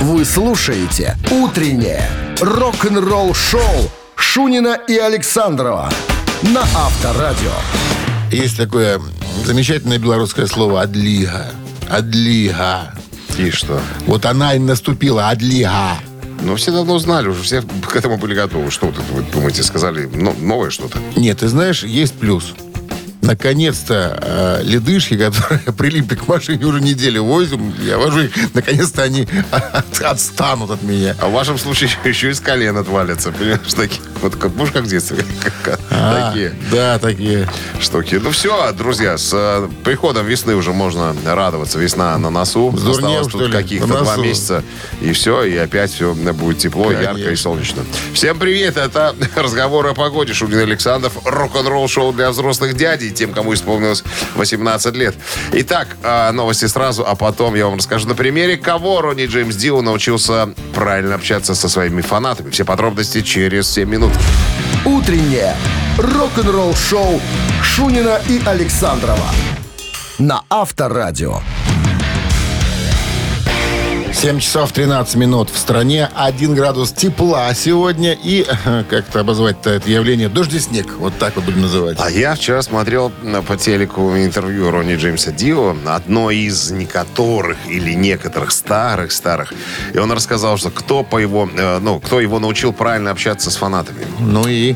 Вы слушаете «Утреннее рок-н-ролл-шоу» Шунина и Александрова на Авторадио. Есть такое замечательное белорусское слово «адлига». Адлига. И что? Вот она и наступила, адлига. Ну, все давно знали, уже все к этому были готовы. Что тут вы думаете, сказали ну, новое что-то? Нет, ты знаешь, есть плюс. Наконец-то э, ледышки, которые прилипли к машине уже неделю возим, я вожу их, наконец-то они от- отстанут от меня. А в вашем случае еще из колен отвалится, понимаешь, такие. Вот как, будешь как в детстве, как- А, такие Да, такие. штуки. Ну все, друзья, с э, приходом весны уже можно радоваться. Весна на носу. Сдурнел, Осталось тут каких-то два месяца. И все, и опять все будет тепло, Конечно. ярко и солнечно. Всем привет, это разговор о погоде. Шунин Александров, рок-н-ролл шоу для взрослых дядей, тем, кому исполнилось 18 лет. Итак, э, новости сразу, а потом я вам расскажу на примере, кого Ронни Джеймс Дио научился правильно общаться со своими фанатами. Все подробности через 7 минут. «Утреннее рок-н-ролл-шоу» Шунина и Александрова на Авторадио. 7 часов 13 минут в стране, 1 градус тепла сегодня и, э, как-то обозвать-то это явление, дождь и снег. Вот так вот будем называть. А я вчера смотрел на- по телеку интервью Ронни Джеймса Дио, одно из некоторых или некоторых старых-старых. И он рассказал, что кто по его, э, ну, кто его научил правильно общаться с фанатами. Ну и...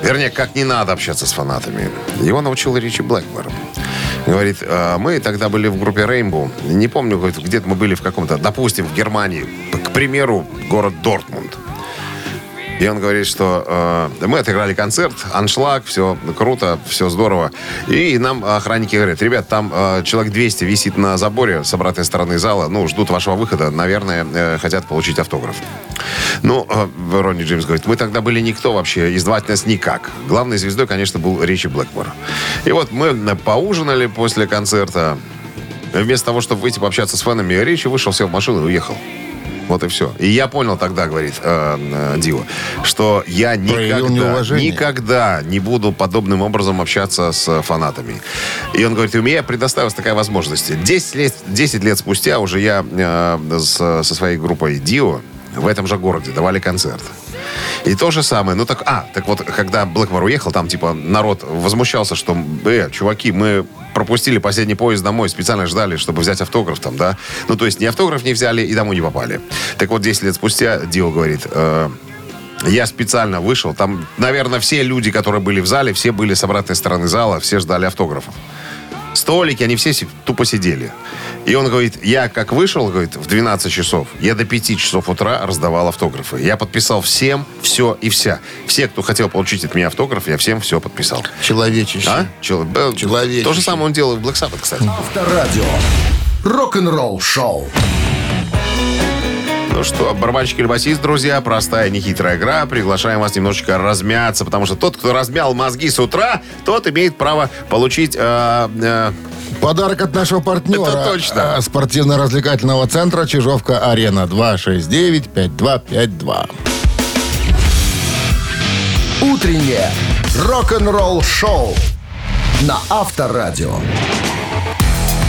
Вернее, как не надо общаться с фанатами. Его научил Ричи Блэкмор. Говорит, «А, мы тогда были в группе Rainbow. Не помню, где-то мы были в каком-то, допустим, в Германии. К примеру, город Дортмунд. И он говорит, что э, мы отыграли концерт, аншлаг, все круто, все здорово. И нам охранники говорят, ребят, там э, человек 200 висит на заборе с обратной стороны зала, ну, ждут вашего выхода, наверное, э, хотят получить автограф. Ну, э, Ронни Джеймс говорит, мы тогда были никто вообще, и звать нас никак. Главной звездой, конечно, был Ричи Блэкмор. И вот мы поужинали после концерта. Вместо того, чтобы выйти пообщаться с фанами, Ричи вышел, сел в машину и уехал. Вот и все. И я понял тогда, говорит э, э, Дио, что я никогда, никогда не буду подобным образом общаться с фанатами. И он говорит, у меня предоставилась такая возможность. 10 лет, 10 лет спустя уже я э, с- со своей группой Дио в этом же городе давали концерт. И то же самое. Ну так, а, так вот, когда Блэкмор уехал, там типа народ возмущался, что, э, чуваки, мы пропустили последний поезд домой, специально ждали, чтобы взять автограф там, да. Ну, то есть ни автограф не взяли и домой не попали. Так вот, 10 лет спустя Дио говорит, э, я специально вышел. Там, наверное, все люди, которые были в зале, все были с обратной стороны зала, все ждали автографов. Столики, они все тупо сидели. И он говорит, я как вышел, говорит, в 12 часов, я до 5 часов утра раздавал автографы. Я подписал всем все и вся. Все, кто хотел получить от меня автограф, я всем все подписал. Человечище. А? Чел- Человечище. То же самое он делал и в Black Sabbath, кстати. Авторадио. Рок-н-ролл-шоу. Ну что, барабанщик или басист, друзья, простая, нехитрая игра. Приглашаем вас немножечко размяться, потому что тот, кто размял мозги с утра, тот имеет право получить... э, э, Подарок от нашего партнера. Это точно. а, Спортивно-развлекательного центра Чижовка-Арена. 269-5252. Утреннее рок-н-ролл-шоу на Авторадио.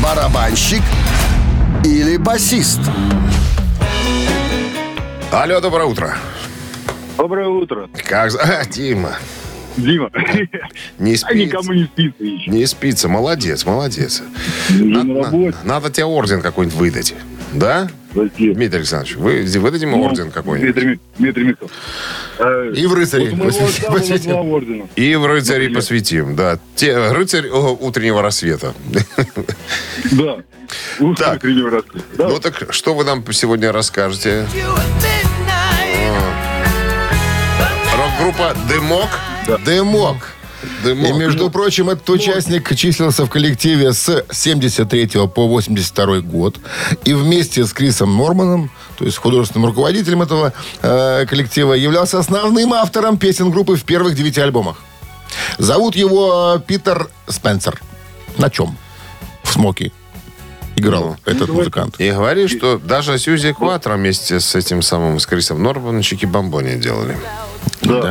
Барабанщик или басист? Алло, доброе утро. Доброе утро. Как... за- А, Дима, Дима. не А никому спится. не спится еще. Не спится. Молодец, молодец. Надо, на работе. надо тебе орден какой-нибудь выдать. Да? Спасибо. Дмитрий Александрович, вы выдадим Ну, орден какой-нибудь? Дмитрий, Ми- Дмитрий Михайлович. Э, И в рыцаре вот посвятим- посвятим. И в рыцарей Например. посвятим, да. Те, рыцарь о, утреннего рассвета. Да. Ух, Так. утренний рассвет. Да. Ну так что вы нам сегодня расскажете? Рок-группа «Дымок». Дымок. «Дымок». И, между прочим, этот участник числился в коллективе с 73 по 82 год. И вместе с Крисом Норманом, то есть художественным руководителем этого э, коллектива, являлся основным автором песен группы в первых девяти альбомах. Зовут его э, Питер Спенсер. На чем? В «Смоки» играл этот музыкант. И говорит, что даже Сьюзи Кватро вместе с этим самым, с Крисом Норманом, Чики Бомбони делали. Да.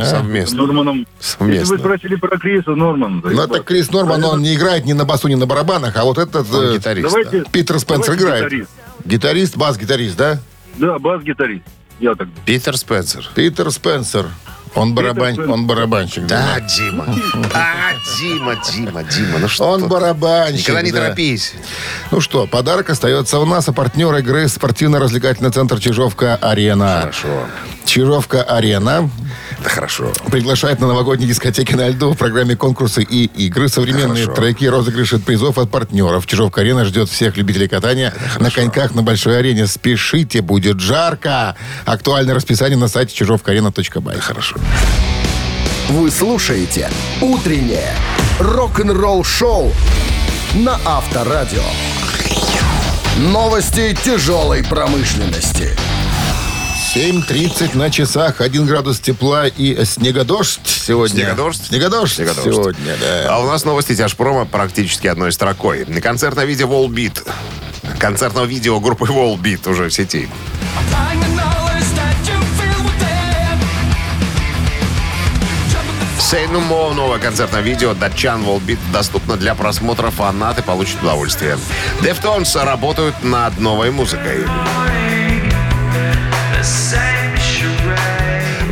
Совместно. Норманом. Совместно. Если вы спросили про Криса Нормана. то Ну, это Крис Норман, он не играет ни на басу, ни на барабанах, а вот этот Он э, гитарист. Давайте, да. Питер Спенсер давайте играет. гитарист. Гитарист, бас-гитарист, да? Да, бас-гитарист. Я так думаю. Питер Спенсер. Питер Спенсер. Он, барабан... Он барабанщик. Да, Дима. А, Дима, Дима, Дима. Ну что Он барабанщик. Никогда не да. торопись. Ну что, подарок остается у нас, а партнер игры спортивно-развлекательный центр Чижовка-Арена. Хорошо. Чижовка-Арена Да хорошо. приглашает на новогодние дискотеки на льду в программе конкурсы и игры, современные Хорошо. треки, розыгрыши призов от партнеров. Чижовка-арена ждет всех любителей катания на коньках на большой арене. Спешите, будет жарко. Актуальное расписание на сайте чижовкаарена.бай. Хорошо. Вы слушаете «Утреннее рок-н-ролл-шоу» на Авторадио. Новости тяжелой промышленности. 7.30 на часах, 1 градус тепла и снегодождь сегодня. Снегодождь? Снегодождь, Снегодождь. сегодня, да. А у нас новости тяжпрома практически одной строкой. Концертное видео Wallbeat. Концертного видео группы Wallbeat уже в сети. Новое концертное видео Датчан Wallbeat доступно для просмотра. Фанаты получат удовольствие. Deftones работают над новой музыкой.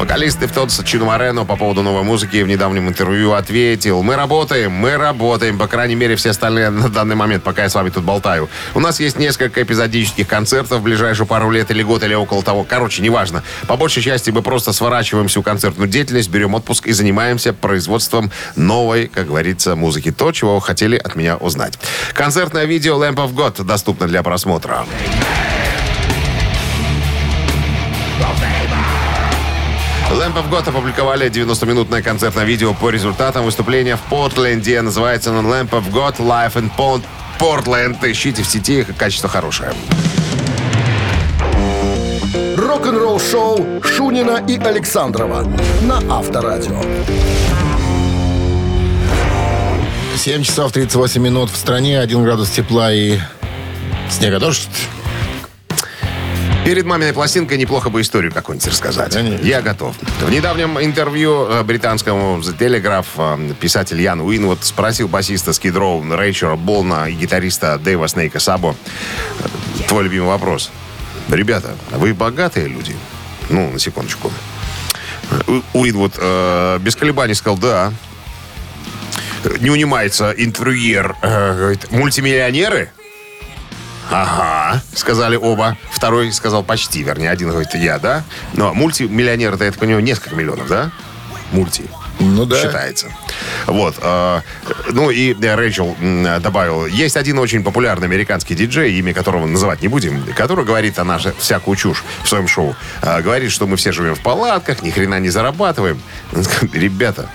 Вокалист Deftones Чино Морено по поводу новой музыки в недавнем интервью ответил. Мы работаем, мы работаем. По крайней мере, все остальные на данный момент, пока я с вами тут болтаю. У нас есть несколько эпизодических концертов в ближайшую пару лет или год, или около того. Короче, неважно. По большей части мы просто сворачиваем всю концертную деятельность, берем отпуск и занимаемся производством новой, как говорится, музыки. То, чего хотели от меня узнать. Концертное видео Lamp of God доступно для просмотра. Lamp of God опубликовали 90-минутное концертное видео по результатам выступления в Портленде. Называется оно Lamp of God Live in Port- Portland. Ищите в сети, качество хорошее. Рок-н-ролл-шоу Шунина и Александрова на Авторадио. 7 часов 38 минут в стране, 1 градус тепла и снегодождь. Перед маминой пластинкой неплохо бы историю какую-нибудь рассказать. Конечно. Я готов. В недавнем интервью э, британскому The Telegraph э, писатель Ян Уинвуд спросил басиста Роу Рэйчера Болна и гитариста Дэйва Снейка Сабо э, твой любимый вопрос. Ребята, а вы богатые люди? Ну, на секундочку. У- Уинвуд э, без колебаний сказал, да. Не унимается интервьюер. э, говорит, мультимиллионеры? Ага, сказали оба. Второй сказал почти, вернее, один говорит, я, да? Но мультимиллионер, это, я так понимаю, несколько миллионов, да? Мульти. Ну да. Считается. Вот. э, ну и э, Рэйчел добавил, есть один очень популярный американский диджей, имя которого называть не будем, который говорит о нашей всякую чушь в своем шоу. Э, говорит, что мы все живем в палатках, ни хрена не зарабатываем. Ребята,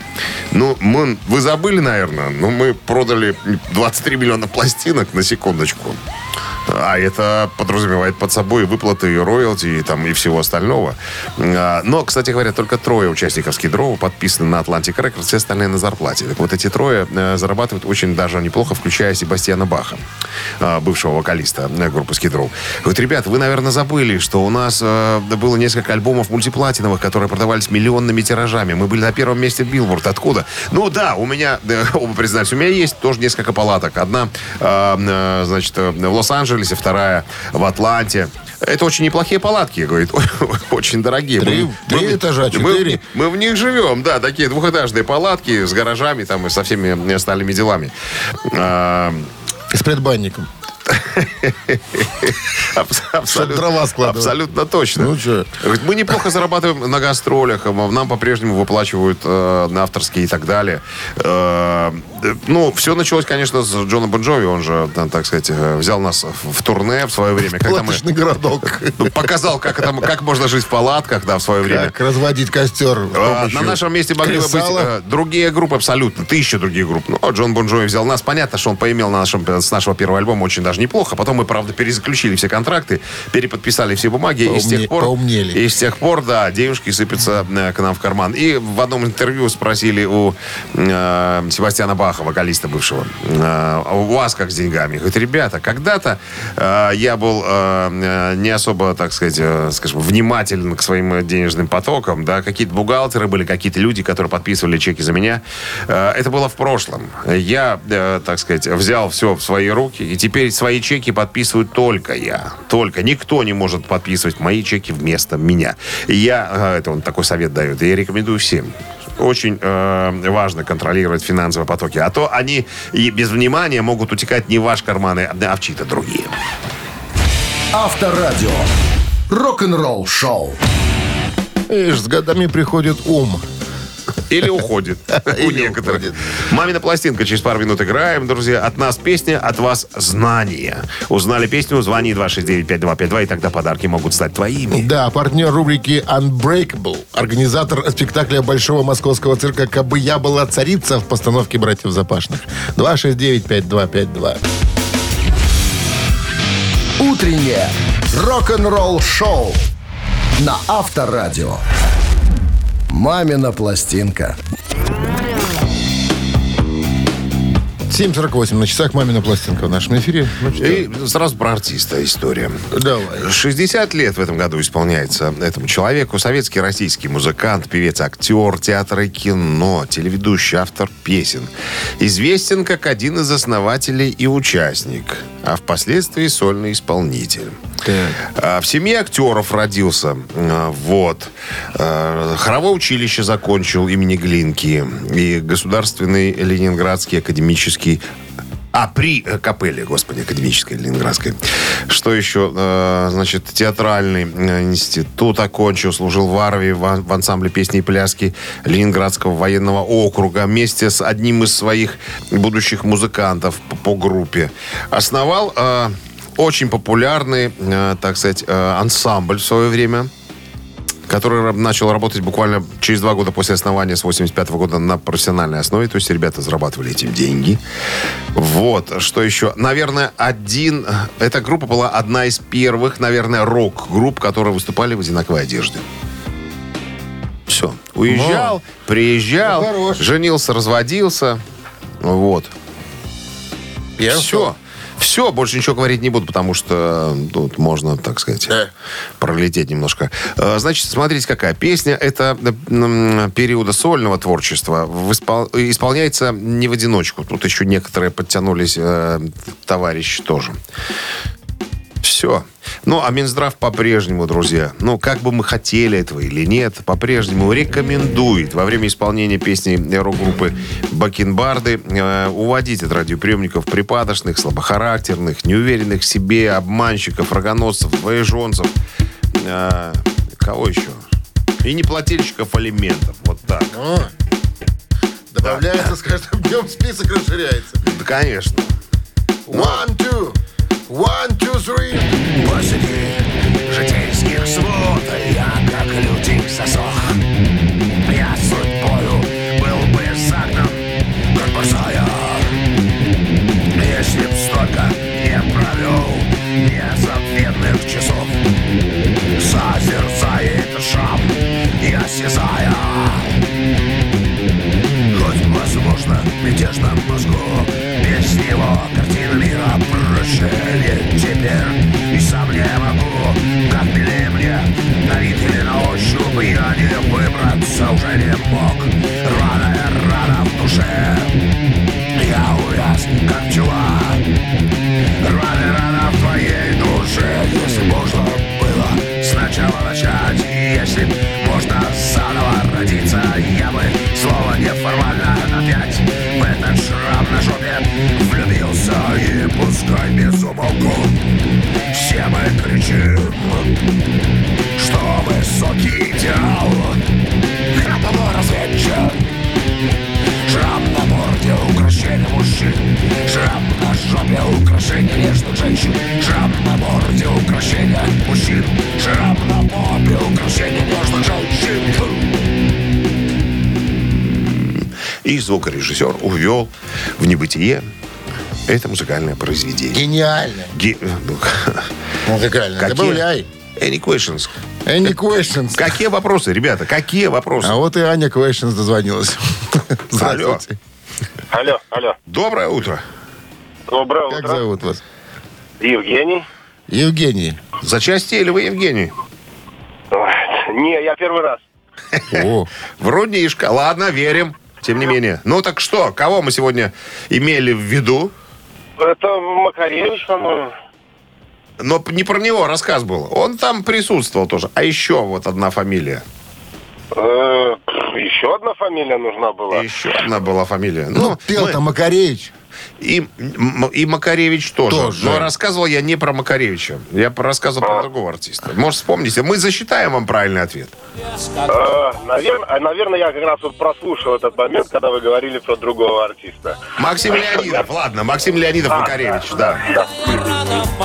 ну, мы, вы забыли, наверное, но мы продали 23 миллиона пластинок на секундочку. А это подразумевает под собой выплаты и роялти, и, там, и всего остального. А, Но, кстати говоря, только трое участников Скидрова подписаны на Atlantic Records, все остальные на зарплате. Так вот, эти трое э, зарабатывают очень даже неплохо, включая Себастьяна Баха, э, бывшего вокалиста э, группы Skid Row. Говорит, ребят, вы, наверное, забыли, что у нас было несколько альбомов мультиплатиновых, которые продавались миллионными тиражами. Мы были на первом месте Билборд. Откуда? Ну да, у меня, оба признаюсь, у меня есть тоже несколько палаток. Одна, значит, в Лос-Анджелесе, вторая в Атланте. Это очень неплохие палатки, говорит, очень дорогие. Три- Мы- три мы- этажа, мы- четыре. Мы, в них живем, да, такие двухэтажные палатки с гаражами там и со всеми остальными делами. А, С предбанником. абс- абсолютно, абсолютно точно. Ну? Говорит, мы неплохо зарабатываем на гастролях, а нам по-прежнему выплачивают э, на авторские и так далее. Э, ну, все началось, конечно, с Джона Бонджови. Он же, э, так сказать, э, взял нас в, в турне в свое время. Когда мы городок. ну, показал, как, это, как можно жить в палатках, да, в свое время. Как разводить костер. А, На нашем месте могли бы быть э, другие группы абсолютно, тысячи других групп. Ну, а Джон Бон Джови взял нас. Понятно, что он поимел на нашем, с нашего первого альбома очень даже неплохо. Потом мы, правда, перезаключили все контракты, переподписали все бумаги. и с Поумне- тех пор, поумнели. И с тех пор, да, денежки сыпятся э, к нам в карман. И в одном интервью спросили у э, Себастьяна Баха, Баха, вокалиста бывшего. А у вас как с деньгами? Говорит, ребята, когда-то э, я был э, не особо, так сказать, э, скажем, внимателен к своим денежным потокам, да, какие-то бухгалтеры были, какие-то люди, которые подписывали чеки за меня. Э, это было в прошлом. Я, э, так сказать, взял все в свои руки, и теперь свои чеки подписываю только я. Только. Никто не может подписывать мои чеки вместо меня. Я, э, это он такой совет дает, я рекомендую всем очень э, важно контролировать финансовые потоки. А то они и без внимания могут утекать не в ваш карманы, а в чьи-то другие. Авторадио. Рок-н-ролл шоу. Видишь, с годами приходит ум. Или уходит. У некоторых. Мамина пластинка. Через пару минут играем, друзья. От нас песня, от вас знания. Узнали песню? Звони 269-5252, и тогда подарки могут стать твоими. Да, партнер рубрики Unbreakable, организатор спектакля Большого московского цирка «Кабы я была царица» в постановке «Братьев Запашных». 269-5252. Утреннее рок-н-ролл шоу на Авторадио. Мамина пластинка. 7.48 на часах «Мамина пластинка» в нашем эфире. Ну? И сразу про артиста история. Давай. 60 лет в этом году исполняется этому человеку. Советский российский музыкант, певец, актер, театра и кино, телеведущий, автор песен. Известен как один из основателей и участник, а впоследствии сольный исполнитель. А, В семье актеров родился. А, Вот. А, Хоровое училище закончил имени Глинки. И Государственный Ленинградский академический а, при капелле, господи, академической ленинградской. Что еще? Значит, театральный институт окончил, служил в армии в ан- в ансамбле песни и пляски Ленинградского военного округа вместе с одним из своих будущих музыкантов по, группе. Основал очень популярный, э, так сказать, э, ансамбль в свое время который начал работать буквально через два года после основания с 85 года на профессиональной основе. То есть ребята зарабатывали этим деньги. Вот. Что еще? Наверное, один... Эта группа была одна из первых, наверное, рок-групп, которые выступали в одинаковой одежде. Все. Уезжал, приезжал, Ну, хорош. женился, разводился. Вот. Я Все. Все, больше ничего говорить не буду, потому что тут можно, так сказать, Да. пролететь немножко. Э, Значит, смотрите, какая песня. Это э, периода сольного творчества. Испол- Исполняется не в одиночку. Тут еще некоторые подтянулись э, товарищи тоже. Все. Ну, а Минздрав по-прежнему, друзья, ну, как бы мы хотели этого или нет, по-прежнему рекомендует во время исполнения песни рок-группы Бакенбарды э, уводить от радиоприемников припадочных, слабохарактерных, неуверенных в себе, обманщиков, рогоносцев, двоеженцев. Э, кого еще? И неплательщиков алиментов. Вот так. О, добавляется с каждым днем список расширяется. Да, конечно. One, two. One, two, three. Посреди житейских свод Я как лютик засох. Я судьбою был бы загнан Как борзая Если б столько не провел Незабвенных часов Созерцает шам И осязая Хоть, возможно, мятежном мозгу Без него картина мира прощения Теперь и сам не могу Как милее мне На вид или на ощупь Я не выбраться уже не мог Рваная рана в душе Я увяз, как пчела Рваная рана в твоей душе Если можно было сначала пускай без умолку Все мы кричим Что высокий идеал Храповой разведчик Шрам на морде украшение мужчин Шрам на жопе украшение нежных женщин. Шрам на морде украшение мужчин Шрам на попе украшение нежных женщин. И звукорежиссер увел в небытие это музыкальное произведение. Гениально. Ге- ну, Музыкально. Какие? Добавляй. Any questions? Any questions? Какие вопросы, ребята? Какие вопросы? А вот и Аня Questions дозвонилась. Здравствуйте. Алло, алло. Доброе утро. Доброе Как утро. зовут вас? Евгений. Евгений. Зачастили вы, Евгений? Не, я первый раз. О, Врунишка. Ладно, верим. Тем не менее. Ну так что, кого мы сегодня имели в виду? Это Макаревич, по-моему. Но не про него рассказ был. Он там присутствовал тоже. А еще вот одна фамилия. Э, Еще одна фамилия нужна была. Еще одна была фамилия. ну, мы- пел-то Макаревич. И, и Макаревич тоже. Тоже. Но рассказывал я не про Макаревича. Я рассказывал про другого артиста. Может, вспомните. Мы засчитаем вам правильный ответ. наверное, наверное, я как раз вот прослушал этот момент, когда вы говорили про другого артиста. Максим Леонидов. Ладно, Максим Леонидов Макаревич, да. рана в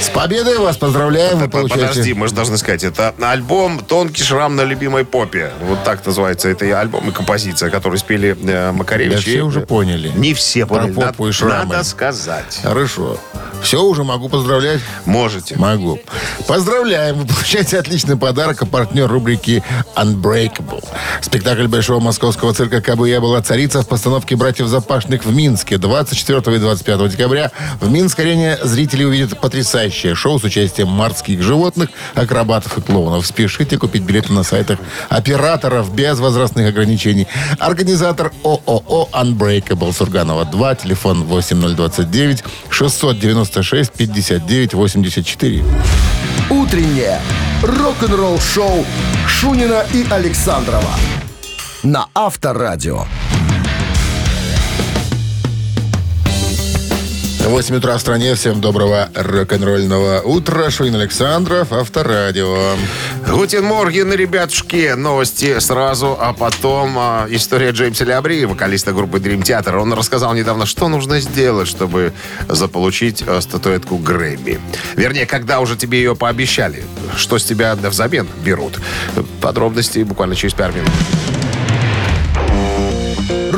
С победой вас поздравляем. Вы Подожди, получаете... мы же должны сказать, это альбом «Тонкий шрам на любимой попе». Вот так называется это и альбом и композиция, который спели э, Макаревич. Да все и- уже поняли. Не все Про поняли. попу Надо- и шрамы. Надо сказать. Хорошо. Все, уже могу поздравлять? Можете. Могу. Поздравляем! Вы получаете отличный подарок, а партнер рубрики Unbreakable. Спектакль Большого Московского цирка «Кабы я была царица» в постановке «Братьев Запашных» в Минске 24 и 25 декабря. В Минск-арене зрители увидят потрясающее шоу с участием морских животных, акробатов и клоунов. Спешите купить билеты на сайтах операторов без возрастных ограничений. Организатор ООО Unbreakable Сурганова 2, телефон 8029 696 59 84. Утреннее рок-н-ролл-шоу Шунина и Александрова на Авторадио. 8 утра в стране. Всем доброго рок-н-ролльного утра. Шунин Александров, Авторадио. Guten Morgen, ребятушки. Новости сразу, а потом а, история Джеймса Лябри, вокалиста группы Dream Theater. Он рассказал недавно, что нужно сделать, чтобы заполучить а, статуэтку Грэмми. Вернее, когда уже тебе ее пообещали. Что с тебя взамен берут. Подробности буквально через пару минут.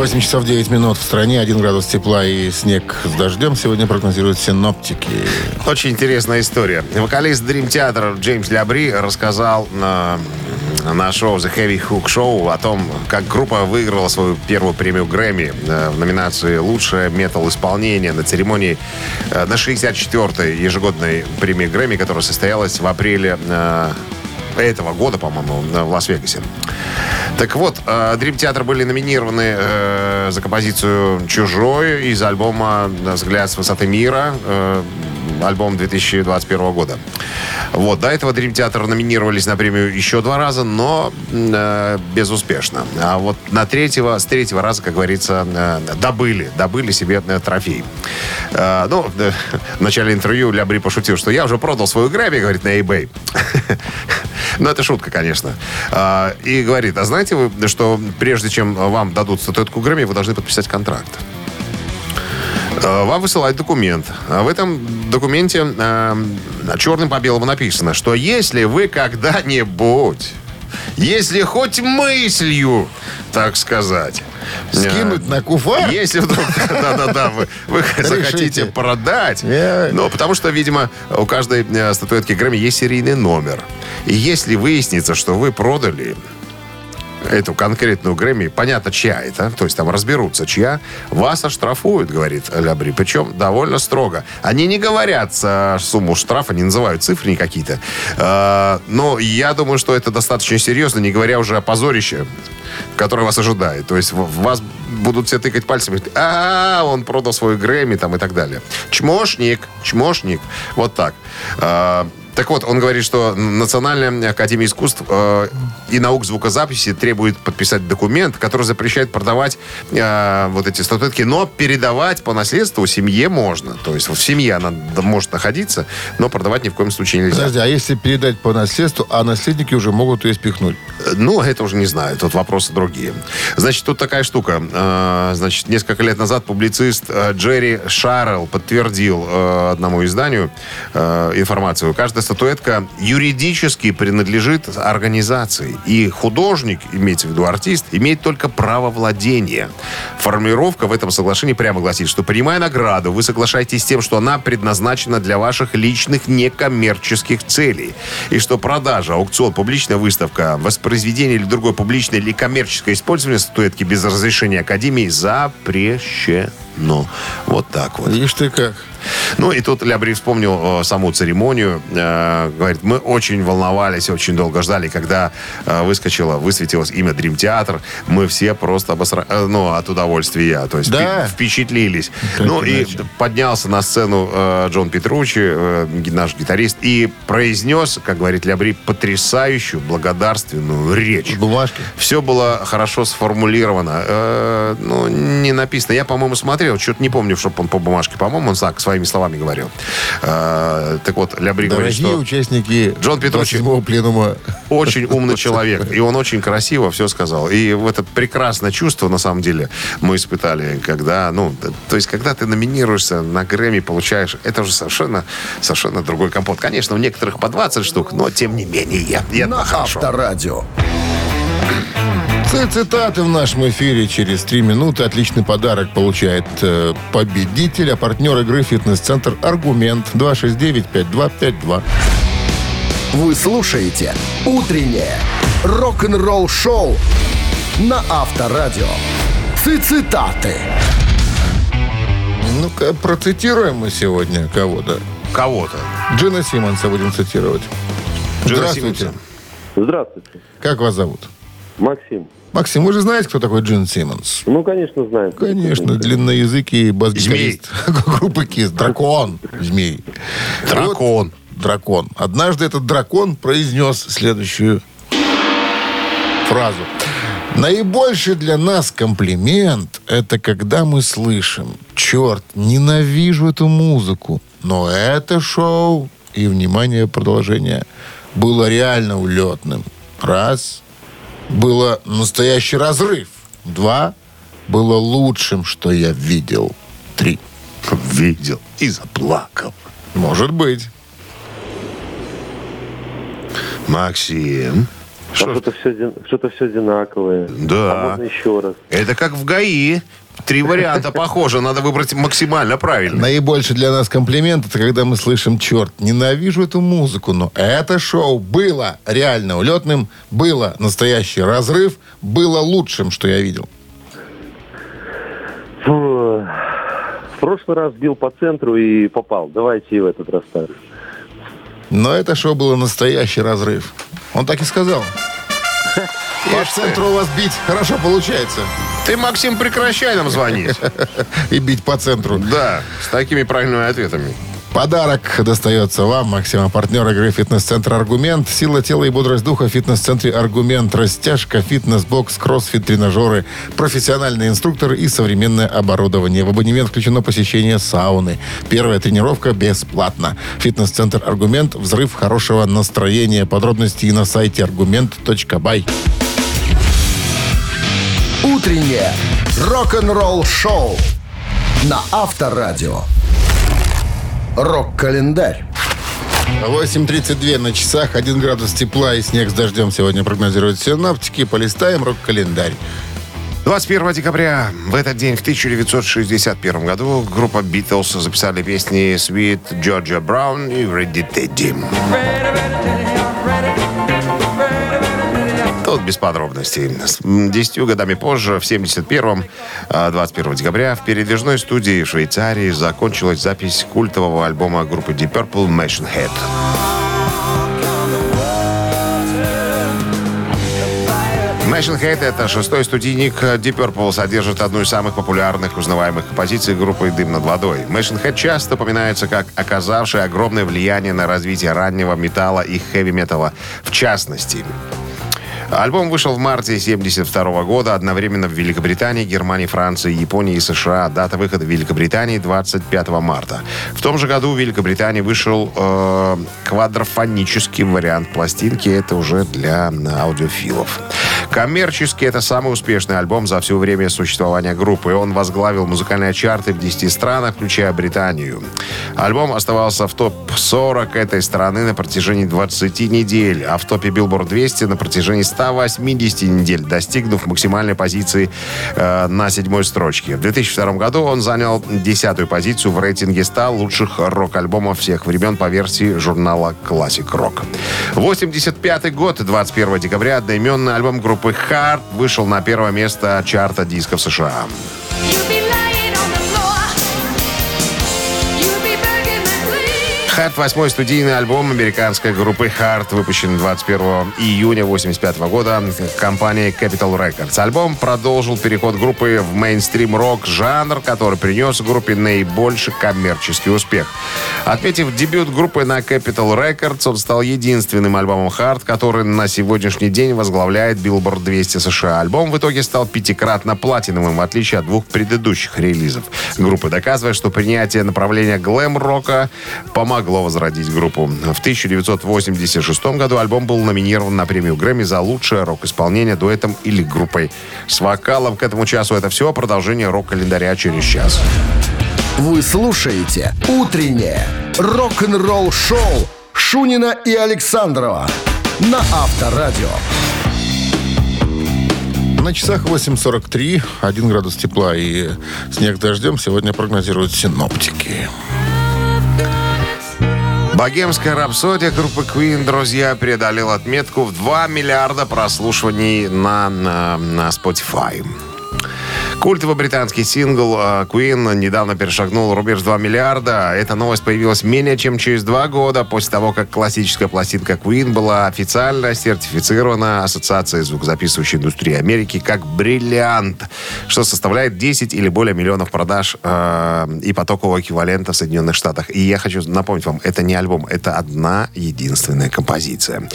8 часов 9 минут в стране, 1 градус тепла и снег с дождем сегодня прогнозируют синоптики. Очень интересная история. Вокалист Dream Theater Джеймс Лябри рассказал на, на шоу The Heavy Hook Show о том, как группа выиграла свою первую премию Грэмми э, в номинации «Лучшее метал-исполнение» на церемонии э, на 64-й ежегодной премии Грэмми, которая состоялась в апреле э, этого года, по-моему, в Лас-Вегасе. Так вот, э, Dream Theater были номинированы э, за композицию «Чужой» из альбома «Взгляд с высоты мира», э, альбом 2021 года. Вот, до этого Dream Theater номинировались на премию еще два раза, но э, безуспешно. А вот на третьего, с третьего раза, как говорится, э, добыли, добыли себе э, трофей. Э, ну, э, в начале интервью Лябри пошутил, что я уже продал свою Грэмми, говорит, на eBay. Ну, это шутка, конечно. А, И говорит, а знаете вы, что прежде чем вам дадут статуэтку Грэмми, вы должны подписать контракт? Э, Вам высылают документ. А В этом документе э, черным по белому написано, что если вы когда-нибудь, если хоть мыслью, так сказать, Скинуть на куфар? если вдруг, да-да-да, вы, вы захотите продать, Я- ну, потому что, видимо, у каждой э, статуэтки Грэмми есть серийный номер. И если выяснится, что вы продали эту конкретную Грэмми, понятно, чья это, то есть там разберутся, чья, вас оштрафуют, говорит Лябри, причем довольно строго. Они не говорят э, сумму штрафа, не называют цифры какие-то, Э, но я думаю, что это достаточно серьезно, не говоря уже о позорище, которое вас ожидает. То есть вас будут все тыкать пальцами, говорить, а он продал свой Грэмми там и так далее. Чмошник, чмошник, вот так. Э, так вот, он говорит, что Национальная академия искусств э, и наук звукозаписи требует подписать документ, который запрещает продавать э, вот эти статуэтки, но передавать по наследству семье можно. То есть в семье она может находиться, но продавать ни в коем случае нельзя. Подожди, а если передать по наследству, а наследники уже могут ее спихнуть? Ну, это уже не знаю, тут вопросы другие. Значит, тут такая штука. Э, Значит, несколько лет назад публицист э, Джерри Шаррелл подтвердил э, одному изданию э, информацию. Каждая статуэтка юридически принадлежит организации. И художник, имеется в виду артист, имеет только право владения. Формулировка в этом соглашении прямо гласит, что принимая награду, вы соглашаетесь с тем, что она предназначена для ваших личных некоммерческих целей. И что продажа, аукцион, публичная выставка, воспроизведение или другое публичное или коммерческое использование статуэтки без разрешения Академии запрещено. Вот так вот. Видишь ты как. Ну и тут Лябри вспомнил э, саму церемонию. Э, говорит, мы очень волновались, очень долго ждали, когда э, выскочило, высветилось имя Дрим Театр. Мы все просто обосра... э, ну, от удовольствия. То есть Да. впе- впечатлились. Как ну и иначе. поднялся на сцену э, Джон Петручи, э, наш гитарист, и произнес, как говорит Лябри, потрясающую благодарственную речь. Бумажки. Все было хорошо сформулировано. Э, ну, не написано. Я, по-моему, смотрел, что-то не помню, чтобы он по бумажке. По-моему, он так, своими словами говорил. Э, так вот, Лябри говорит, что участники Джон Петруччи. 27-го пленума. очень умный человек. И он очень красиво все сказал. И в это прекрасное чувство, на самом деле, мы испытали, когда, ну, то есть, когда ты номинируешься на Грэмми, получаешь, это уже совершенно, совершенно другой компот. Конечно, у некоторых по 20 штук, но тем не менее. И это На хорошо. Авторадио. Ц- Цитаты в нашем эфире через три минуты. Отличный подарок получает э, победитель, а партнер игры «Фитнес-центр Аргумент» 269-5252. Вы слушаете «Утреннее рок-н-ролл-шоу» на Авторадио. Цитаты. Ну-ка, процитируем мы сегодня кого-то. Кого-то. Джина Симмонса будем цитировать. Джина Здравствуйте. Симмонса. Здравствуйте, Как вас зовут? Максим. Максим, вы же знаете, кто такой Джин Симмонс? Ну, конечно, знаю. Конечно, длинноязыкий бас-гитарист группы Кис. Дракон. Змей. Дракон. Вот дракон. Однажды этот дракон произнес следующую фразу. Наибольший для нас комплимент – это когда мы слышим «Черт, ненавижу эту музыку, но это шоу...» И, внимание, продолжение. Было реально улетным. Раз. Было настоящий разрыв. Два. Было лучшим, что я видел. Три. Видел и заплакал. Может быть. Максим. Что-то все, что-то все одинаковое. Да. А можно еще раз? Это как в ГАИ. Три варианта похоже. Надо выбрать максимально правильно. Наибольший для нас комплимент это когда мы слышим, черт, ненавижу эту музыку, но это шоу было реально улетным, было настоящий разрыв, было лучшим, что я видел. Фу. В прошлый раз бил по центру и попал. Давайте и в этот раз так. Но это шоу было настоящий разрыв. Он так и сказал. По центру у вас бить хорошо получается. Ты, Максим, прекращай нам звонить. И бить по центру. Да, с такими правильными ответами. Подарок достается вам, Максима, партнер игры «Фитнес-центр Аргумент». Сила тела и бодрость духа в «Фитнес-центре Аргумент». Растяжка, фитнес-бокс, кроссфит, тренажеры, профессиональные инструкторы и современное оборудование. В абонемент включено посещение сауны. Первая тренировка бесплатна. «Фитнес-центр Аргумент». Взрыв хорошего настроения. Подробности на сайте аргумент.бай. Утреннее рок-н-ролл-шоу на Авторадио. Рок-календарь. 8.32 на часах, 1 градус тепла и снег с дождем сегодня прогнозируют синоптики. Полистаем рок-календарь. 21 декабря, в этот день, в 1961 году, группа Beatles записали песни «Sweet Georgia Brown» и «Ready Teddy». Тут без подробностей. Десятью годами позже, в 71-м, а, 21 декабря, в передвижной студии в Швейцарии закончилась запись культового альбома группы Deep Purple «Machine Head». Machine Head — это шестой студийник Deep Purple, содержит одну из самых популярных узнаваемых композиций группы «Дым над водой». Machine Head часто упоминается как оказавший огромное влияние на развитие раннего металла и хэви-металла в частности. Альбом вышел в марте 1972 года, одновременно в Великобритании, Германии, Франции, Японии и США. Дата выхода в Великобритании 25 марта. В том же году в Великобритании вышел э, квадрофонический вариант пластинки. Это уже для аудиофилов. Коммерчески это самый успешный альбом за все время существования группы. Он возглавил музыкальные чарты в 10 странах, включая Британию. Альбом оставался в топ-40 этой страны на протяжении 20 недель, а в топе Billboard 200 на протяжении 180 недель, достигнув максимальной позиции э, на седьмой строчке. В 2002 году он занял десятую позицию в рейтинге 100 лучших рок-альбомов всех времен по версии журнала Classic Rock. 85 год, 21 декабря, одноименный альбом группы Hard вышел на первое место чарта дисков США. Hard, восьмой студийный альбом американской группы Hard, выпущен 21 июня 85 года компанией Capital Records. Альбом продолжил переход группы в мейнстрим рок жанр, который принес группе наибольший коммерческий успех. Отметив дебют группы на Capital Records, он стал единственным альбомом Hard, который на сегодняшний день возглавляет Billboard 200 США. Альбом в итоге стал пятикратно платиновым, в отличие от двух предыдущих релизов. Группа доказывает, что принятие направления глэм-рока помогло возродить группу. В 1986 году альбом был номинирован на премию Грэмми за лучшее рок-исполнение дуэтом или группой с вокалом. К этому часу это все. Продолжение рок-календаря через час. Вы слушаете «Утреннее рок-н-ролл-шоу» Шунина и Александрова на Авторадио. На часах 8.43, 1 градус тепла и снег дождем сегодня прогнозируют синоптики. Богемская рапсодия группы Queen, друзья, преодолела отметку в 2 миллиарда прослушиваний на, на, на Spotify. Культовый британский сингл э, Queen недавно перешагнул рубеж 2 миллиарда. Эта новость появилась менее чем через два года после того, как классическая пластинка Queen была официально сертифицирована Ассоциацией звукозаписывающей индустрии Америки как бриллиант, что составляет 10 или более миллионов продаж э, и потокового эквивалента в Соединенных Штатах. И я хочу напомнить вам, это не альбом, это одна единственная композиция.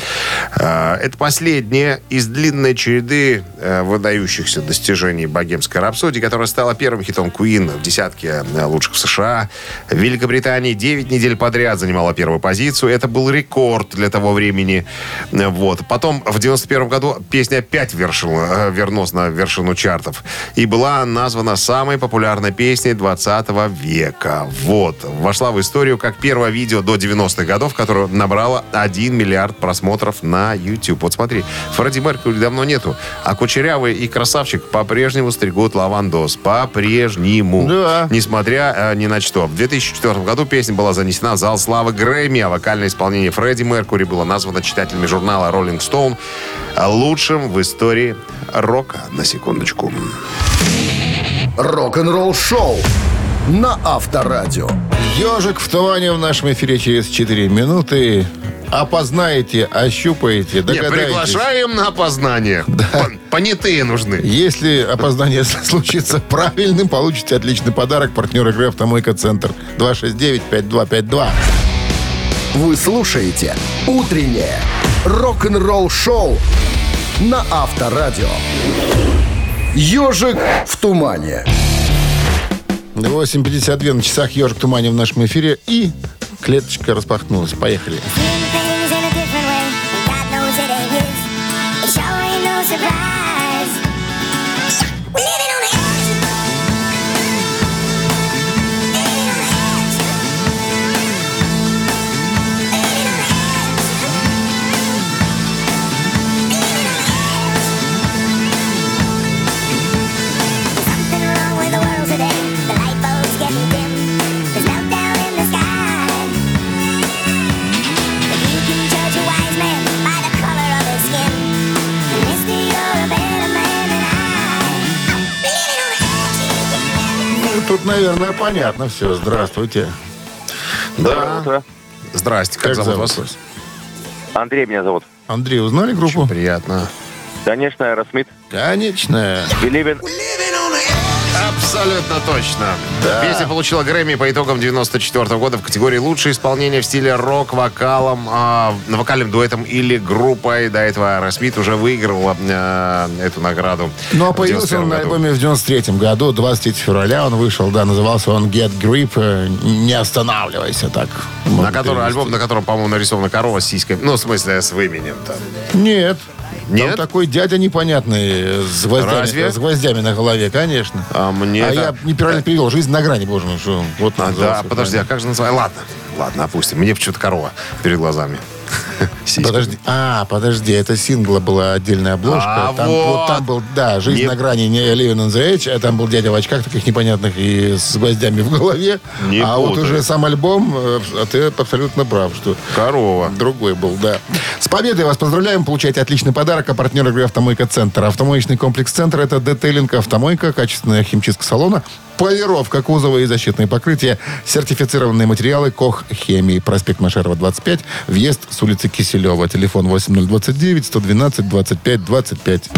Э, это последняя из длинной череды э, выдающихся достижений богемской рапсодии, которая стала первым хитом Queen в десятке э, лучших в США. В Великобритании 9 недель подряд занимала первую позицию. Это был рекорд для того времени. Э, Вот. Потом в 91 году песня опять вершила, э, вернулась на вершину чартов. И была названа самой популярной песней 20 века. Вот. Вошла в историю как первое видео до 90-х годов, которое набрало 1 миллиард просмотров на YouTube. Вот смотри, Фредди Меркьюри давно нету, а Кучерявый и Красавчик по-прежнему стригут лавандос. По-прежнему. Да. Несмотря э, ни на что. В 2004 году песня была занесена в зал славы Грэмми, а вокальное исполнение Фредди Меркьюри было названо читателями журнала Rolling Stone лучшим в истории рока. На секундочку. Рок-н-ролл-шоу на Авторадио. Ежик в тумане в нашем эфире через 4 минуты. Опознаете, ощупаете, Не, догадаетесь. приглашаем на опознание. Пон- Понятые нужны. Если опоздание случится правильным, получите отличный подарок. Партнер игры «Автомойка Центр». 269-5252. Вы слушаете «Утреннее рок-н-ролл-шоу» на Авторадио. «Ежик в тумане». 8.52 на часах «Ежик в тумане» в нашем эфире. И клеточка распахнулась. Поехали. Seeing наверное, понятно все. Здравствуйте. Да. Здрасте, как, зовут вас? вас? Андрей меня зовут. Андрей, узнали группу? Приятно. Конечно, Аэросмит. Конечно. Билибин. Абсолютно точно. Песня получила Грэмми по итогам 94 года в категории «Лучшее исполнение в стиле рок вокалом, а, вокальным дуэтом или группой». До этого Аэросмит уже выиграл а, эту награду. Ну, а появился он 91 на альбоме в 93 году, 23 февраля он вышел, да, назывался он Get Grip, э, не останавливайся, так. На который, альбом, на котором, по-моему, нарисована корова с сиськами. Ну, в смысле, с именем там. Нет. Нет? Там такой дядя непонятный, э, с гвоздями, Разве? с гвоздями на голове, конечно. А мне А это- я неправильно перевел. Жизнь на грани, боже мой, что вот А, да, подожди, а как же называется? Ладно, ладно, опустим. Мне почему-то корова перед глазами. Сиська. Подожди, а, подожди, это сингла была отдельная обложка. А, там, вот. там был, да, жизнь Не- на грани, не Living on the Edge, а там был дядя в очках таких непонятных и с гвоздями в голове. Не а вот путай. уже сам альбом, э, а ты абсолютно прав, что Корова. другой был, да. С победой вас поздравляем, получайте отличный подарок, а партнер игры «Автомойка Центр». Автомоечный комплекс «Центр» — это детейлинг «Автомойка», качественная химчистка салона, полировка кузова и защитные покрытия, сертифицированные материалы «Кох Хемии». Проспект Машерова, 25, въезд с улицы Киселева. Телефон 8029-112-25-25.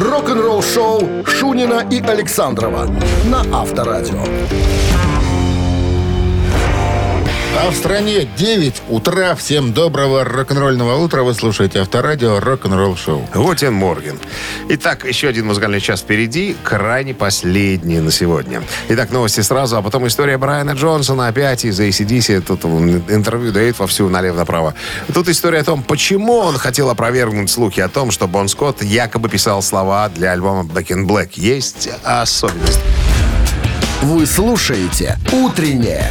Рок-н-ролл-шоу Шунина и Александрова на Авторадио. А в стране 9 утра. Всем доброго рок-н-ролльного утра. Вы слушаете Авторадио «Рок-н-ролл шоу». Готен Морген. Итак, еще один музыкальный час впереди, крайне последний на сегодня. Итак, новости сразу, а потом история Брайана Джонсона опять из ACDC. Тут он интервью дает вовсю налево-направо. Тут история о том, почему он хотел опровергнуть слухи о том, что Бон Скотт якобы писал слова для альбома Back in Black. Есть особенность. Вы слушаете «Утреннее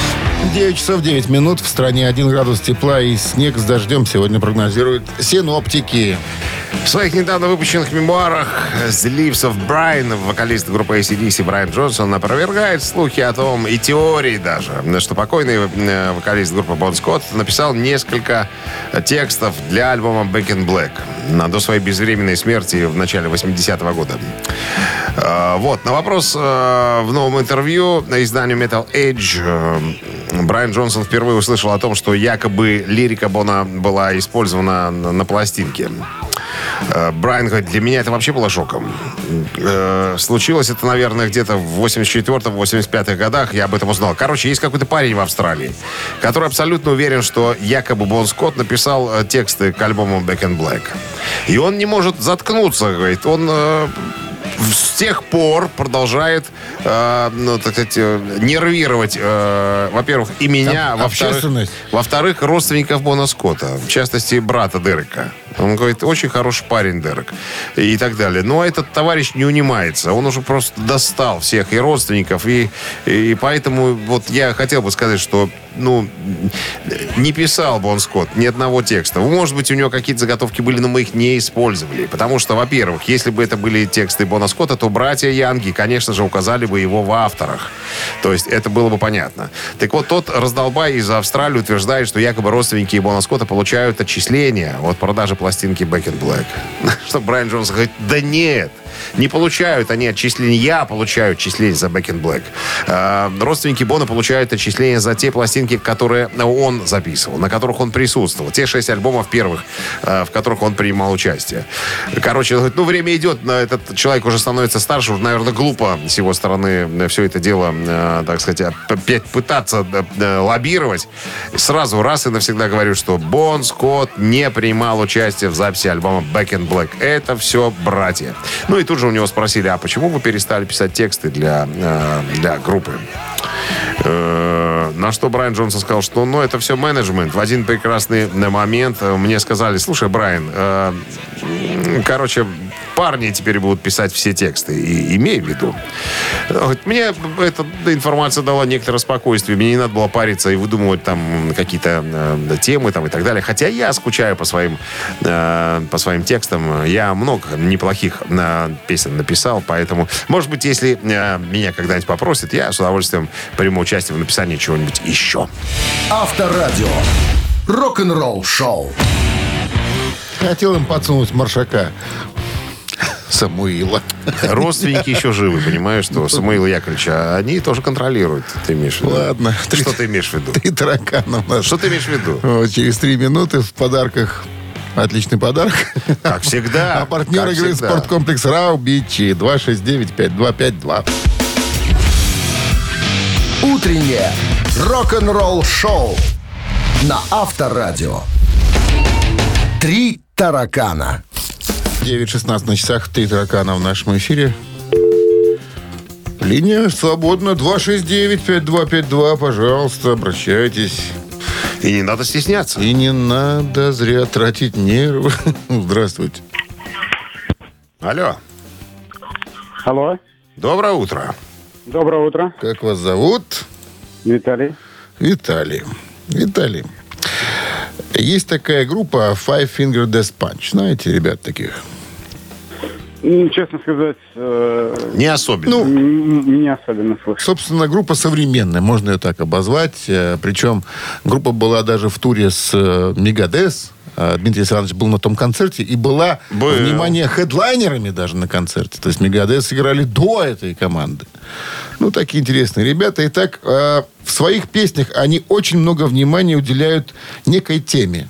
9 часов 9 минут. В стране 1 градус тепла и снег с дождем сегодня прогнозируют синоптики. В своих недавно выпущенных мемуарах «The Leaves of Brian» вокалист группы ACDC Брайан Джонсон опровергает слухи о том, и теории даже, что покойный э, вокалист группы Бон Скотт написал несколько текстов для альбома Back in Black до своей безвременной смерти в начале 80-го года. Э, Вот, на вопрос э, в новом интервью на изданию Metal Age э, Брайан Джонсон впервые услышал о том, что якобы лирика Бона была использована на, пластинке. Брайан говорит, для меня это вообще было шоком. Случилось это, наверное, где-то в 84-85 годах. Я об этом узнал. Короче, есть какой-то парень в Австралии, который абсолютно уверен, что якобы Бон Скотт написал э, тексты к альбому Back in Black. И он не может заткнуться, говорит. Он э, с тех пор продолжает, э, ну, так сказать, э, нервировать, э, во-первых, и меня, во-вторых, во-вторых, родственников Бона Скотта, в частности, брата Дерека. Он говорит, очень хороший парень Дерек. И так далее. Но этот товарищ не унимается. Он уже просто достал всех и родственников. И, и поэтому вот я хотел бы сказать, что ну, не писал Бон Скотт ни одного текста. Может быть, у него какие-то заготовки были, но мы их не использовали. Потому что, во-первых, если бы это были тексты Бона Скотта, то братья Янги, конечно же, указали бы его в авторах. То есть это было бы понятно. Так вот, тот раздолбай из Австралии утверждает, что якобы родственники Бона Скотта получают отчисления от продажи пластинки Back in Black. Что Брайан Джонсон говорит, да нет, не получают они отчисления. Я получаю отчисления за Back in Black. А, родственники Бона получают отчисления за те пластинки, которые он записывал, на которых он присутствовал. Те шесть альбомов первых, а, в которых он принимал участие. Короче, он говорит, ну, время идет, но этот человек уже становится старше, уже, наверное, глупо с его стороны все это дело, э, так сказать, пытаться э, э, лоббировать. Сразу раз и навсегда говорю, что Бон Скотт не принимал участие в записи альбома Back in Black. Это все братья. Ну и тут же у него спросили, а почему вы перестали писать тексты для, э, для группы? Э, На что Брайан Джонсон сказал, что ну, это все менеджмент. В один прекрасный момент э, мне сказали, слушай, Брайан, э, короче, парни теперь будут писать все тексты. И имей в виду. Мне эта информация дала некоторое спокойствие. Мне не надо было париться и выдумывать там какие-то э, темы там, и так далее. Хотя я скучаю по своим, э, по своим текстам. Я много неплохих э, песен написал, поэтому, может быть, если э, меня когда-нибудь попросят, я с удовольствием приму участие в написании чего-нибудь еще. Авторадио. Рок-н-ролл шоу. Хотел им подсунуть маршака. Самуила. Родственники еще живы, понимаешь, что Самуила Яковлевича, они тоже контролируют. Ты имеешь в виду? Ладно. Что ты имеешь в виду? Три таракана у нас. Что ты имеешь в виду? Через три минуты в подарках Отличный подарок. Как всегда. А партнер игры всегда. спорткомплекс Рау Бичи 269-5252. Утреннее рок-н-ролл-шоу на Авторадио. Три таракана. 9.16 на часах, три таракана в нашем эфире. Линия свободна 269-5252. Пожалуйста, обращайтесь. И не надо стесняться. И не надо зря тратить нервы. Здравствуйте. Алло. Алло, Доброе утро. Доброе утро. Как вас зовут? Виталий. Виталий. Виталий. Есть такая группа Five Finger Death Punch. Знаете, ребят таких? Честно сказать, э, Не особенно. Ну, не особенно слышал. Собственно, группа современная, можно ее так обозвать. Э, Причем группа была даже в туре с э, Мегадес. Э, Дмитрий Александрович был на том концерте. И была, Был. внимание, хедлайнерами даже на концерте. То есть Мегадес играли до этой команды. Ну, такие интересные ребята. Итак, э, в своих песнях они очень много внимания уделяют некой теме.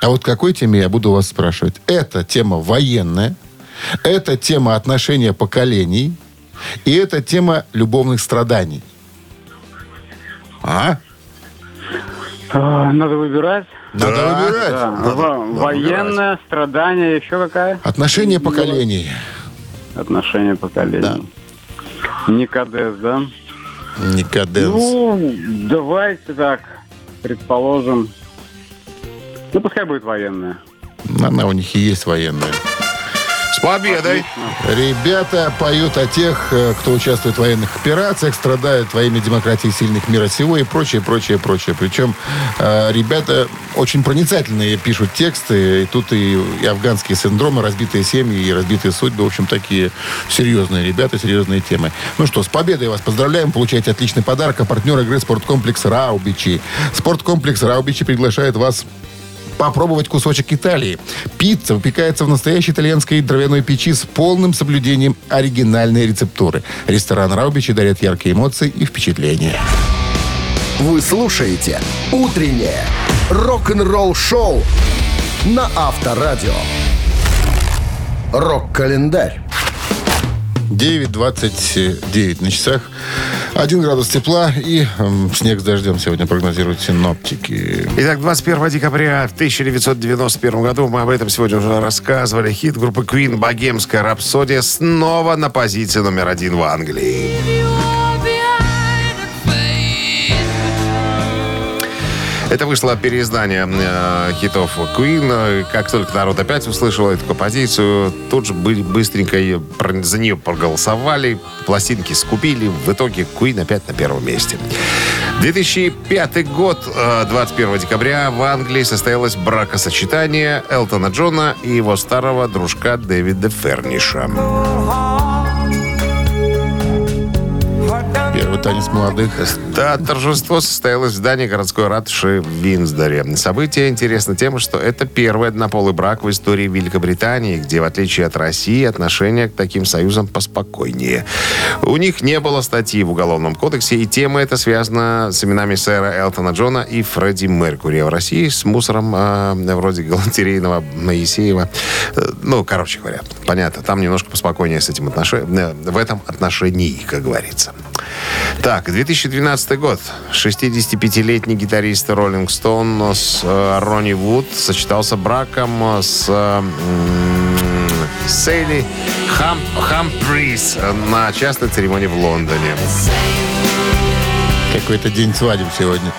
А вот какой теме я буду вас спрашивать? Это тема военная. Это тема отношения поколений. И это тема любовных страданий. А? А, Надо выбирать. Надо Да, выбирать. Да. Надо- Во- надо военное, страдание, еще какая? Отношения поколений. Отношение поколений. Никодес, да? Никоденс. Ну, давайте так, предположим. Ну, пускай будет военное. Она у них и есть военная. Победой. Ребята поют о тех, э, кто участвует в военных операциях, страдает во имя демократии сильных мира сего и прочее, прочее, прочее. Причем э, ребята очень проницательные пишут тексты. И тут и, и афганские синдромы, разбитые семьи и разбитые судьбы. В общем, такие серьезные ребята, серьезные темы. Ну что, с победой вас поздравляем. Получаете отличный подарок. А партнер игры спорткомплекс Раубичи. Спорткомплекс Раубичи приглашает вас попробовать кусочек Италии. Пицца выпекается в настоящей итальянской дровяной печи с полным соблюдением оригинальной рецептуры. Ресторан Раубичи дарит яркие эмоции и впечатления. Вы слушаете «Утреннее рок-н-ролл-шоу» на Авторадио. Рок-календарь. 9.29 на часах. 1 градус тепла и снег с дождем сегодня прогнозируют синоптики. Итак, 21 декабря в 1991 году, мы об этом сегодня уже рассказывали, хит группы Queen «Богемская рапсодия» снова на позиции номер один в Англии. Это вышло переиздание э, хитов Queen. Как только народ опять услышал эту композицию, тут же бы- быстренько за нее проголосовали, пластинки скупили. В итоге Queen опять на первом месте. 2005 год, э, 21 декабря, в Англии состоялось бракосочетание Элтона Джона и его старого дружка Дэвида Ферниша. Первый танец молодых. Да, торжество состоялось в здании городской ратуши в Винсдоре. Событие интересно тем, что это первый однополый брак в истории Великобритании, где, в отличие от России, отношения к таким союзам поспокойнее. У них не было статьи в Уголовном кодексе, и тема эта связана с именами сэра Элтона Джона и Фредди Меркури. А в России с мусором э, вроде галантерейного Моисеева. Э, Ну, короче говоря, понятно, там немножко поспокойнее с этим отношением, в этом отношении, как говорится. Так, 2012 год. 65-летний гитарист Роллинг Стоун с э, Ронни Вуд сочетался браком с э, Сейли Хам, Хамприс на частной церемонии в Лондоне. Какой-то день свадеб сегодня.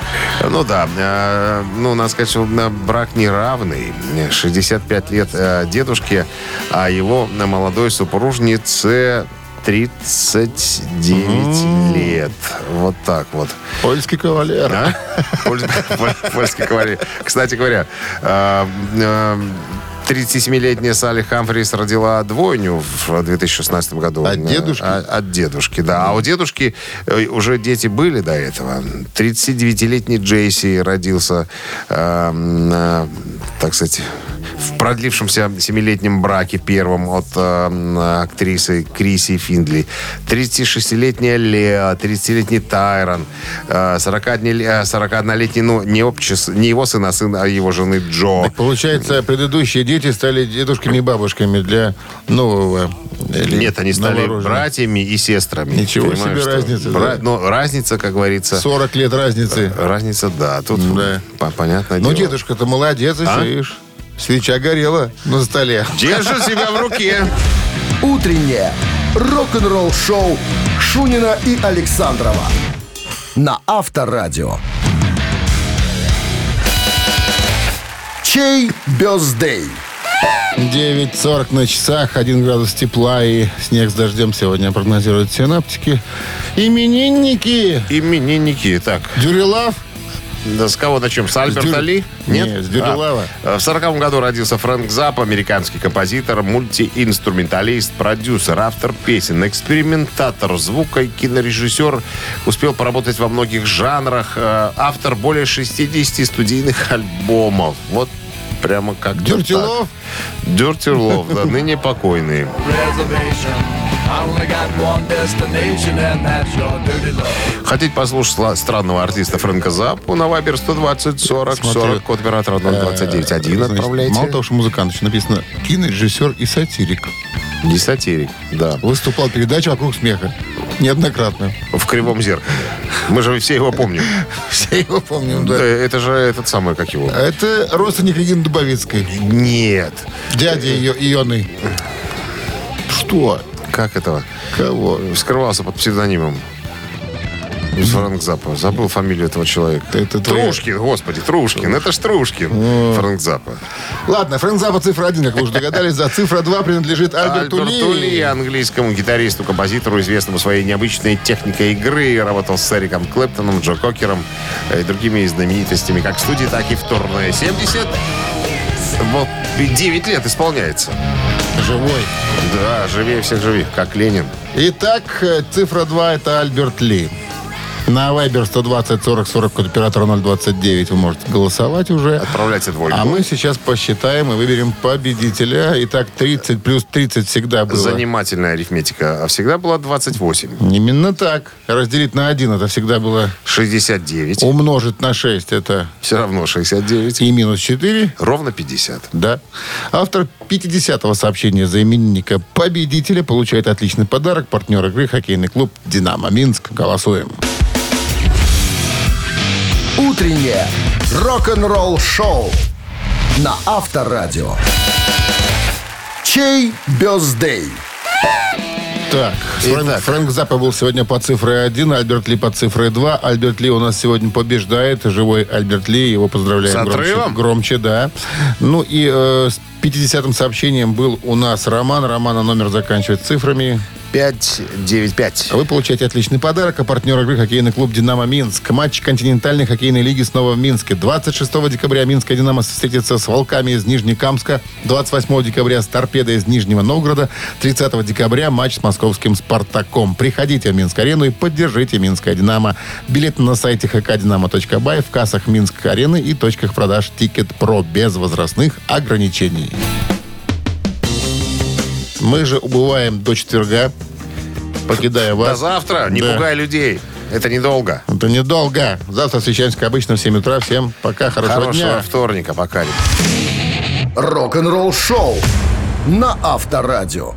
Ну да, э, ну, надо сказать, что э, брак неравный. 65 лет э, дедушке, а его э, молодой супружнице 39 лет. Вот так вот. Польский кавалер. А? Поль- поль- Польский кавалер. Кстати говоря, э, э, 37-летняя Салли Хамфрис родила двойню в 2016 году. От дедушки? А- От дедушки, да. А у дедушки э, уже дети были до этого. 39-летний Джейси родился, э, э, так сказать, в продлившемся семилетнем браке первом от э, актрисы Криси Финдли. 36-летняя Леа, 30-летний Тайрон, э, 40-дне- э, 41-летний, ну, не, общес, не его сын, а сын а его жены Джо. Так получается, предыдущие дети стали дедушками и бабушками для нового. или Нет, они стали братьями и сестрами. Ничего Понимаешь, себе что? разница, Бра- да. Ну, разница, как говорится... 40 лет разницы. Разница, да. Тут Да. по- понятное Ну, дедушка-то молодец, еще, А? видишь. Свеча горела на столе. Держит себя в руке. Утреннее рок-н-ролл-шоу Шунина и Александрова на Авторадио. Чей бездей? 9.40 на часах, 1 градус тепла и снег с дождем сегодня прогнозируют синаптики. Именинники! Именинники. Так, Дюрилав? Да с кого начнем? С Альберта Дюр- Ли? Нет, с Дюрилава. А, В сороковом году родился Фрэнк Запп, американский композитор, мультиинструменталист, продюсер, автор песен, экспериментатор, звука и кинорежиссер. Успел поработать во многих жанрах. э, Автор более 60 студийных альбомов. Вот прямо как Dirty Love? Дюрти Лов, да, ныне покойный. I only got one destination, and that's your dirty love. Хотите послушать странного артиста Фрэнка Заппу на Вайбер 120 40 Смотрю. 40, код оператора 029 1 Значит, отправляйте. Мало того, что музыкант, еще написано кинорежиссер и сатирик. Не сатирик, да. Выступал в передаче «Вокруг смеха». Неоднократно. В кривом зеркале. Мы же все его помним. Все его помним, Да, да. это же этот самый, как его. Это родственник Регины Дубовицкой. Нет. Дядя ее, Ионы. Что? Как этого? Кого? Скрывался под псевдонимом. Фрэнк Заппа. Забыл фамилию этого человека. Это твоя- Трушкин, господи, Трушкин. Это ж Трушкин. Фрэнк Заппа. Ладно, Фрэнк Запа цифра один, как вы уже догадались. За цифра два принадлежит Альберту Альберту Ли, Ли. английскому гитаристу, композитору, известному своей необычной техникой игры. Работал с Эриком Клэптоном, Джо Кокером э, и другими знаменитостями, как в студии, так и в турне. 70... Вот 9 лет исполняется. Живой. Да, живее всех живых, как Ленин. Итак, э, цифра 2 это Альберт Ли. На Viber 120 40 40 код оператора 029 вы можете голосовать уже. Отправляйте двойку. А мы сейчас посчитаем и выберем победителя. Итак, 30 плюс 30 всегда было. Занимательная арифметика. А всегда была 28. Именно так. Разделить на 1 это всегда было 69. умножить на 6 это Все равно 69. и минус 4. Ровно 50. Да. Автор 50-го сообщения за именинника победителя получает отличный подарок. Партнер игры хоккейный клуб «Динамо Минск». Голосуем. Утреннее рок-н-ролл-шоу на Авторадио. Чей бездей? Так, Фрэнк, Итак. Фрэнк Заппа был сегодня по цифре 1, Альберт Ли по цифре 2. Альберт Ли у нас сегодня побеждает. Живой Альберт Ли, его поздравляем С громче, отрывом? громче, да. Ну и э, 50-м сообщением был у нас Роман. Романа номер заканчивает цифрами. 595. А Вы получаете отличный подарок, а партнер игры хоккейный клуб «Динамо Минск». Матч континентальной хоккейной лиги снова в Минске. 26 декабря минское «Динамо» встретится с «Волками» из Нижнекамска. 28 декабря с «Торпедой» из Нижнего Новгорода. 30 декабря матч с московским «Спартаком». Приходите в Минск-арену и поддержите минское «Динамо». Билеты на сайте hkdinamo.by, в кассах Минск-арены и точках продаж «TicketPro» без возрастных ограничений. Мы же убываем до четверга, покидая вас. До завтра. Не Да. пугай людей. Это недолго. Это недолго. Завтра встречаемся, как обычно, в 7 утра. Всем пока, хорошего, Хорошего дня. вторника. Пока. Рок-н-ролл-шоу на Авторадио.